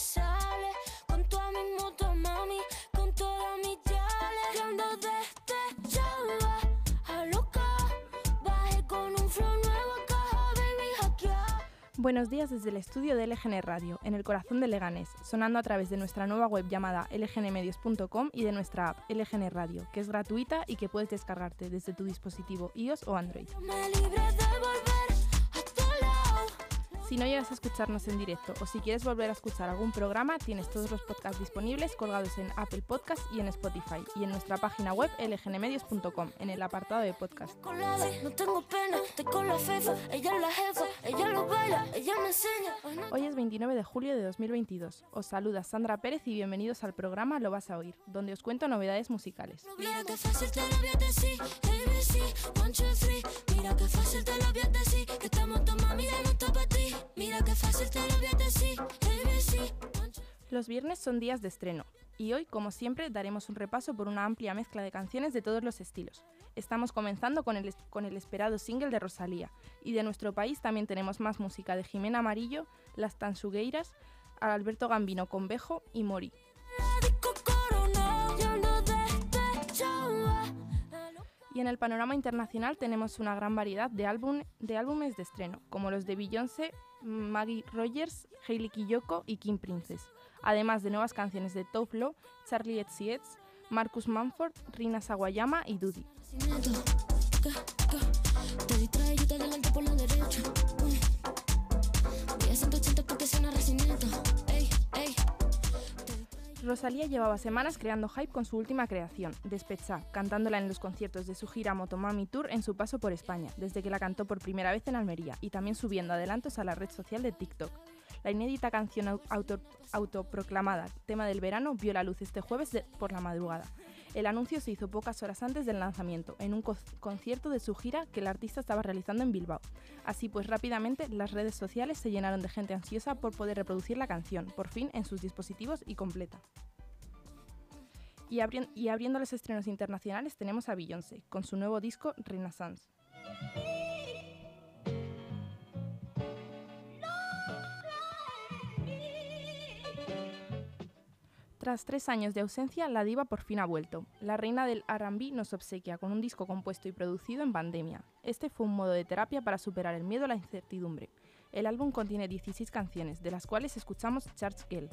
sale con toda mi moto, mami, con toda mi yale. Que ando despechada, a loca, bajé con un flow nuevo, caja, baby, hackeada. Buenos días desde el estudio de LGN Radio, en el corazón de Leganés, sonando a través de nuestra nueva web llamada lgnmedios.com y de nuestra app LGN Radio, que es gratuita y que puedes descargarte desde tu dispositivo iOS o Android. Me libre de Si no llegas a escucharnos en directo o si quieres volver a escuchar algún programa, tienes todos los podcasts disponibles colgados en Apple Podcasts y en Spotify y en nuestra página web lgnmedios.com, en el apartado de podcast. Hoy es 29 de julio de 2022. Os saluda Sandra Pérez y bienvenidos al programa Lo vas a oír, donde os cuento novedades musicales. Mira que fácil te lo voy a decir, que fácil te lo voy a decir, que estamos tu mami ya no está para ti. Mira fácil te lo Los viernes son días de estreno y hoy, como siempre, daremos un repaso por una amplia mezcla de canciones de todos los estilos. Estamos comenzando con el, con el esperado single de Rosalía y de nuestro país también tenemos más música de Jimena Amarillo, Las Tansugueiras, Alberto Gambino con Bejo y Mori. La loca Y en el panorama internacional tenemos una gran variedad de, álbum- de álbumes de estreno, como los de Beyoncé, Maggie Rogers, Hailey Kiyoko y Kim Princess, además de nuevas canciones de Toflo, Charlie XCX, Marcus Manford, Rina Sawayama y Dudi. Rosalía llevaba semanas creando hype con su última creación, Despecha, cantándola en los conciertos de su gira Motomami Tour en su paso por España, desde que la cantó por primera vez en Almería y también subiendo adelantos a la red social de TikTok. La inédita canción au- auto- autoproclamada tema del verano vio la luz este jueves por la madrugada. El anuncio se hizo pocas horas antes del lanzamiento, en un co- concierto de su gira que el artista estaba realizando en Bilbao. Así pues, rápidamente las redes sociales se llenaron de gente ansiosa por poder reproducir la canción, por fin en sus dispositivos y completa. Y, y abriendo los estrenos internacionales tenemos a Beyoncé, con su nuevo disco Renaissance. Tras tres años de ausencia, la diva por fin ha vuelto. La reina del RB nos obsequia con un disco compuesto y producido en pandemia. Este fue un modo de terapia para superar el miedo a la incertidumbre. El álbum contiene 16 canciones, de las cuales escuchamos Church Girl.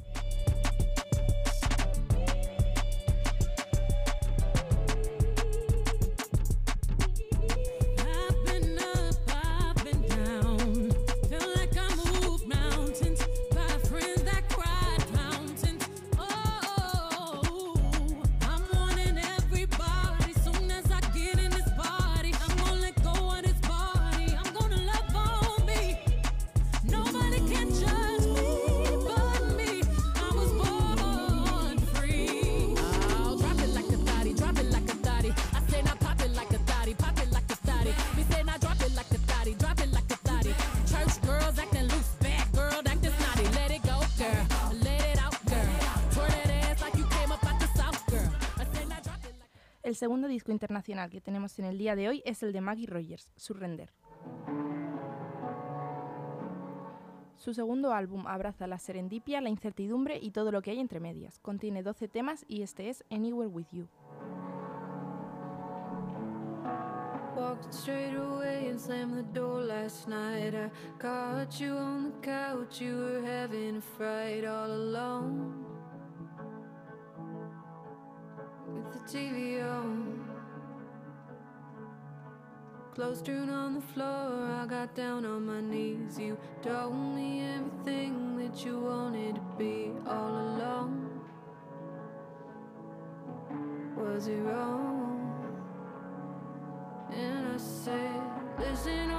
Segundo disco internacional que tenemos en el día de hoy es el de Maggie Rogers, Surrender. Su segundo álbum abraza la serendipia, la incertidumbre y todo lo que hay entre medias. Contiene 12 temas y este es Anywhere With You. Walked straight away and slammed the door last night. I caught you on the couch, you were having a fright all alone. The TV on. Clothes strewn on the floor, I got down on my knees. You told me everything that you wanted to be all along. Was it wrong? And I said, Listen,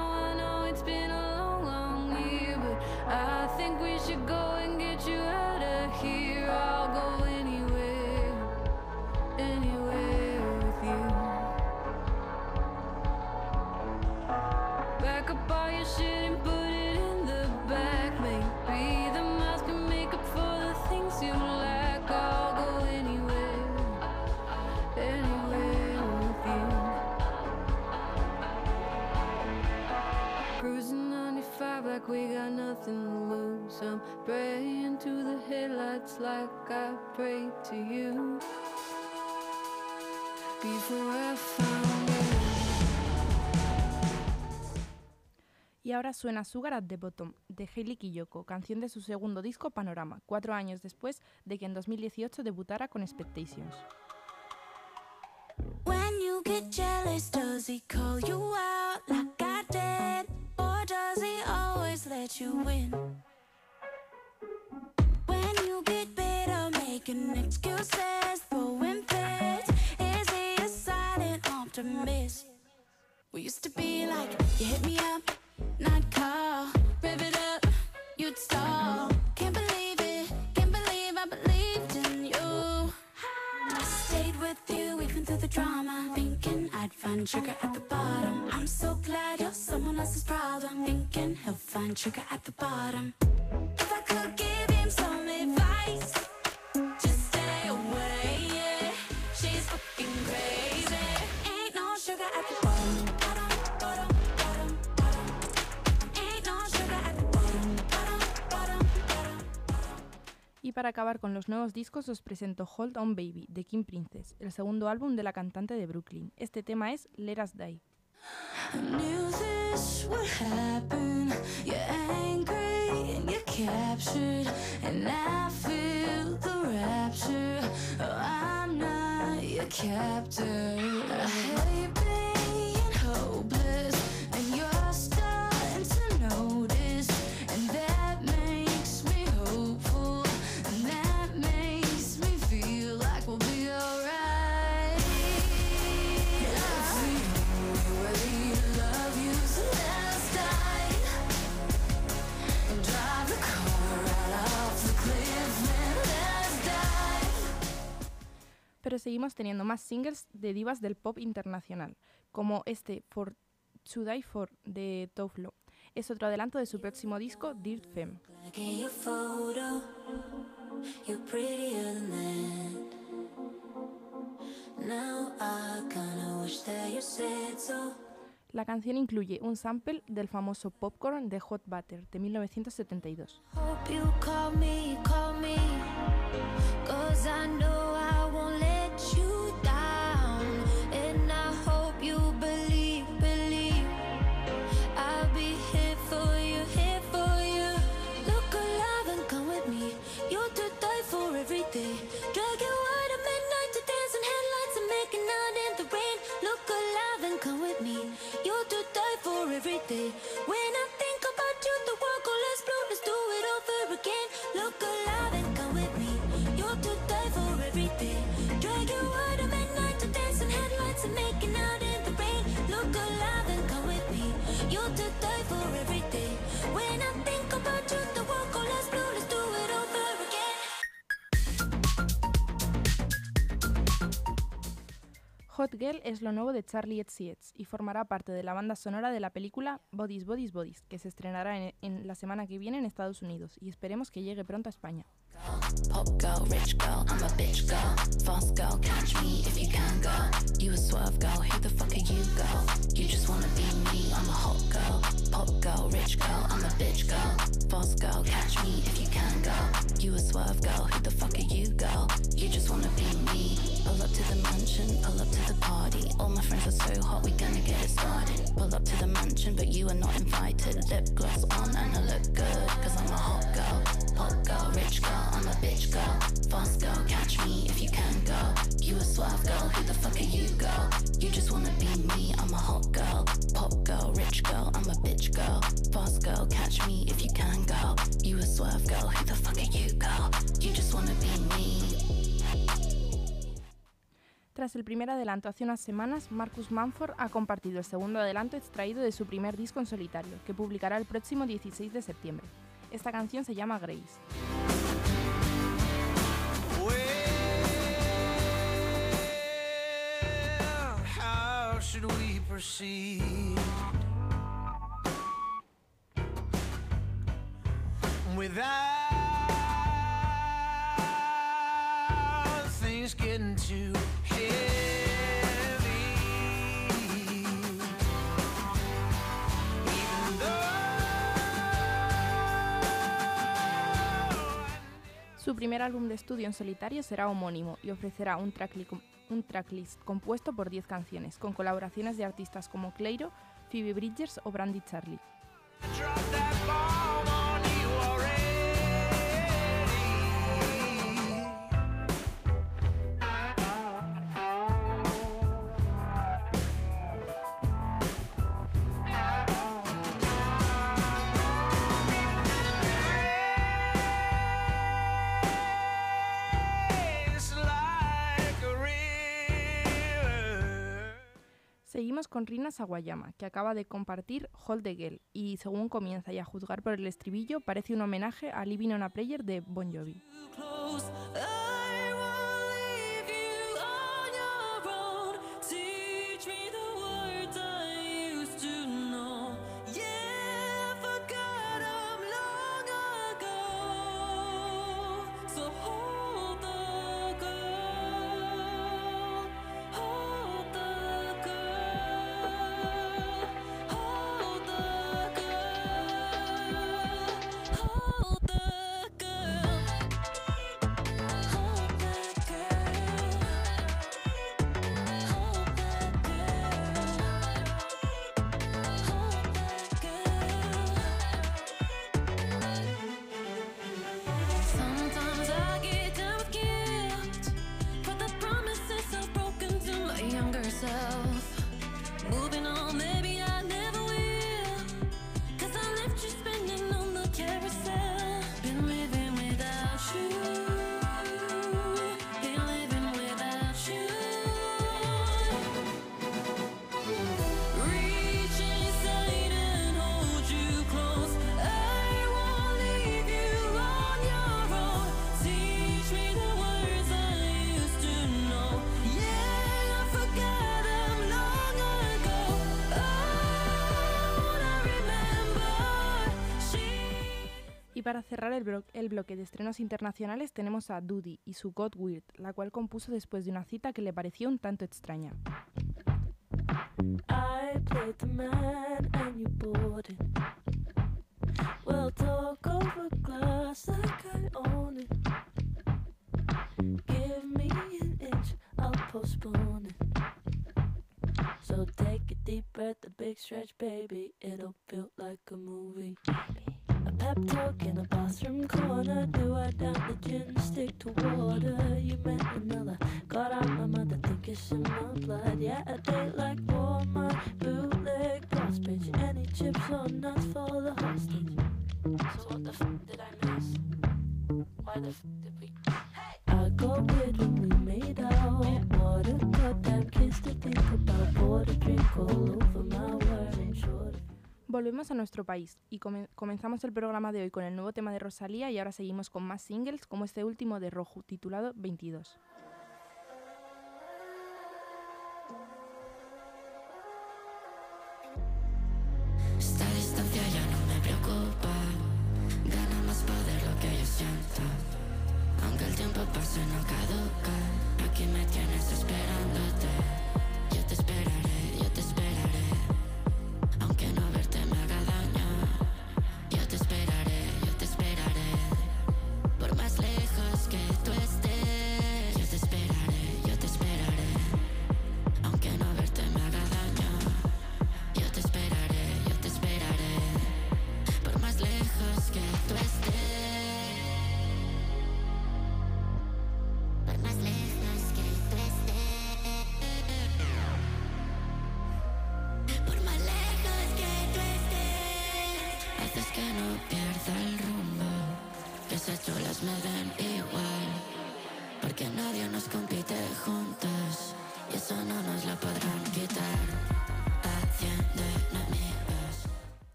we got nothing to lose. I'm praying to the headlights like I prayed to you before I found you. Y ahora suena Sugar at the Bottom, de Hailey Kiyoko, canción de su segundo disco Panorama, cuatro años después de que en 2018 debutara con Expectations. When you get jealous, does he call you out like let you win? When you get bitter, Y para acabar con los nuevos discos os presento Hold On Baby, de Kim Princess, el segundo álbum de la cantante de Brooklyn. Este tema es Let Us Die. I knew this would happen. You're angry and you're captured, and I feel the rapture. Oh, I'm not your captor. I hate seguimos teniendo más singles de divas del pop internacional, como este For To Die For de Toflo. Es otro adelanto de su próximo disco, Dirt Femme. La canción incluye un sample del famoso Popcorn de Hot Butter de 1972. Hope you call me, call me. Hot Girl es lo nuevo de Charlie XCX y formará parte de la banda sonora de la película Bodies, Bodies, Bodies, que se estrenará en, en la semana que viene en Estados Unidos y esperemos que llegue pronto a España. To the mansion, pull up to the party. All my friends are so hot, we gonna get it started. Pull up to the mansion, but you are not invited. Lip gloss on and I look good, cause I'm a hot girl. Pop girl, rich girl, I'm a bitch girl. Fast girl, catch me if you can, girl. You a swerve girl, who the fuck are you, girl? You just wanna be me, I'm a hot girl. Pop girl, rich girl, I'm a bitch girl. Fast girl, catch me if you can, girl. You a swerve girl, who the fuck are you, girl? You just wanna be me. Tras el primer adelanto hace unas semanas, Marcus Manford ha compartido el segundo adelanto extraído de su primer disco en solitario, que publicará el próximo 16 de septiembre. Esta canción se llama Grace. Su primer álbum de estudio en solitario será homónimo y ofrecerá un, trackli- un tracklist compuesto por 10 canciones, con colaboraciones de artistas como Cleiro, Phoebe Bridgers o Brandy Charlie. Con Rina Sawayama, que acaba de compartir Hold the Girl, y según comienza y a juzgar por el estribillo, parece un homenaje a Living on a Prayer de Bon Jovi. Para cerrar el, blo- el bloque de estrenos internacionales tenemos a Dudy y su God Weird, la cual compuso después de una cita que le pareció un tanto extraña. Give me an inch, I'll postpone it. So take a deep breath, a big stretch, baby. It'll feel like a movie. Pep talk in a bathroom corner. Do I down the gin, stick to water? You met another. Got out my mother, think it's in my blood. Yeah, a date like Walmart, bootleg boss bitch. Any chips or nuts for the hostage. So what the f did I miss? Why the f did we? Hey! I got weird when we made out. What a goddamn kiss to think about. Poured a drink all over my Volvemos a nuestro país y come- comenzamos el programa de hoy con el nuevo tema de Rosalía y ahora seguimos con más singles como este último de Rojo titulado 22. Esta distancia ya no me preocupa. Gana más poder lo que yo siento. Aunque el tiempo pase, no caduca. Aquí me tienes esperándote.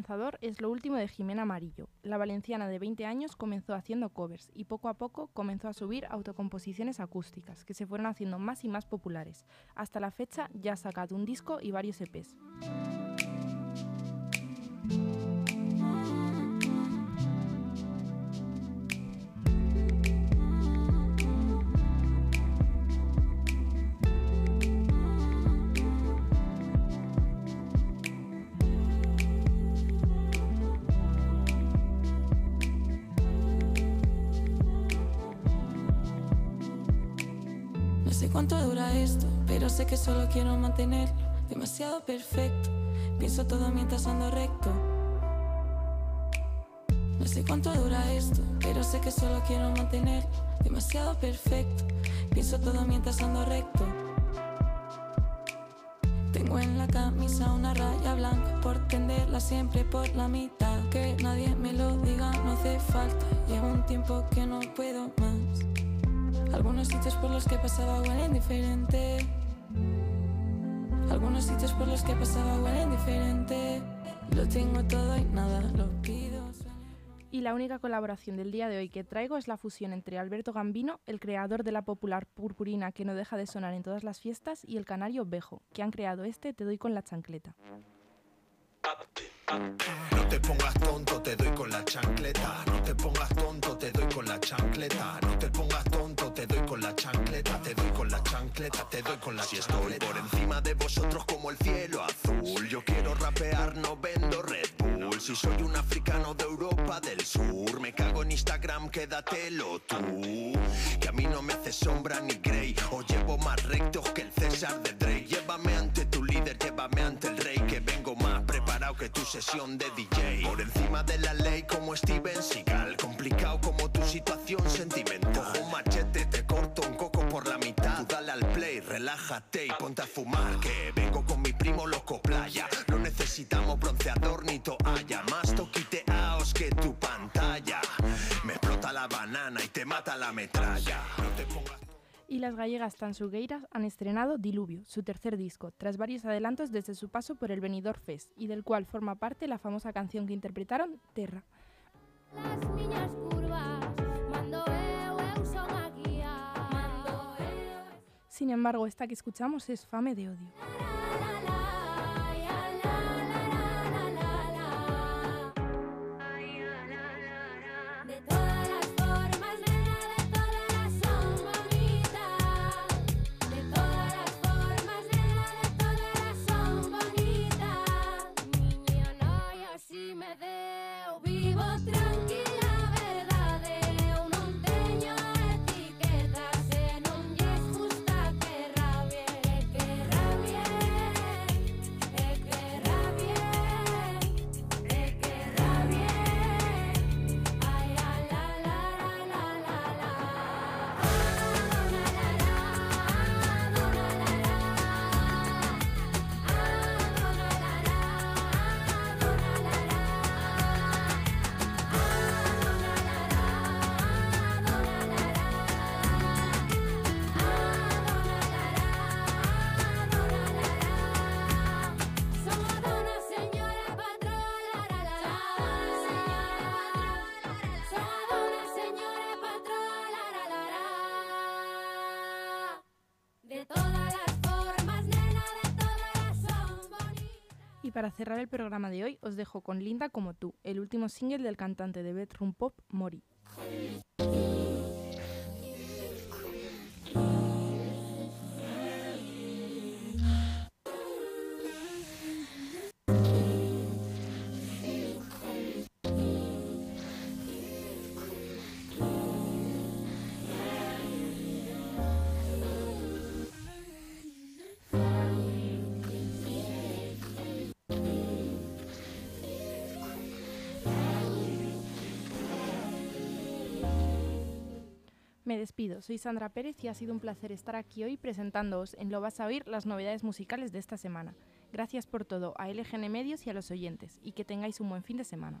Esperanzador es lo último de Jimena Amarillo. La valenciana de 20 años comenzó haciendo covers y poco a poco comenzó a subir autocomposiciones acústicas que se fueron haciendo más y más populares. Hasta la fecha ya ha sacado un disco y varios EPs. Sé que solo quiero mantenerlo demasiado perfecto. Pienso todo mientras ando recto. No sé cuánto dura esto, pero sé que solo quiero mantenerlo demasiado perfecto. Pienso todo mientras ando recto. Tengo en la camisa una raya blanca por tenderla siempre por la mitad. Que nadie me lo diga, no hace falta. Llevo un tiempo que no puedo más. Algunos sitios por los que pasaba huelen diferente. Algunos sitios por los que pasaba huelen diferente. Lo tengo todo y nada lo pido. Y la única colaboración del día de hoy que traigo es la fusión entre Alberto Gambino, el creador de la popular purpurina que no deja de sonar en todas las fiestas, y el canario Bejo, que han creado este Te doy con la chancleta. No te pongas tonto, te doy con la chancleta. No te pongas tonto, te doy con la chancleta. No te pongas tonto, te doy con la chancleta. Te doy con la chancleta, te doy con la si estoy por encima de vosotros como el cielo azul. Yo quiero rapear, no vendo Red Bull. Si soy un africano de Europa del Sur, me cago en Instagram, quédatelo tú. Que a mí no me hace sombra ni grey. O llevo más rectos que el César de Drake. Llévame ante tu líder, llévame ante el que tu sesión de DJ. Por encima de la ley como Steven Seagal. Complicado como tu situación sentimental. Cojo un machete, te corto un coco por la mitad. Tú dale al play, relájate y ponte a fumar. Que vengo con mi primo loco playa. No necesitamos bronceador ni toalla. Más toquiteaos que tu pantalla. Me explota la banana y te mata la metralla. Las gallegas Tansugueiras han estrenado Diluvio, su tercer disco, tras varios adelantos desde su paso por el Benidorm Fest, y del cual forma parte la famosa canción que interpretaron, Terra. Las niñas curvas, mando eu, eu son a guía. Mando eu, Sin embargo, esta que escuchamos es Fame de Odio. Para cerrar el programa de hoy, os dejo con Linda como tú, el último single del cantante de bedroom pop Mori. Me despido, soy Sandra Pérez y ha sido un placer estar aquí hoy presentándoos en Lo vas a oír las novedades musicales de esta semana. Gracias por todo a LGN Medios y a los oyentes y que tengáis un buen fin de semana.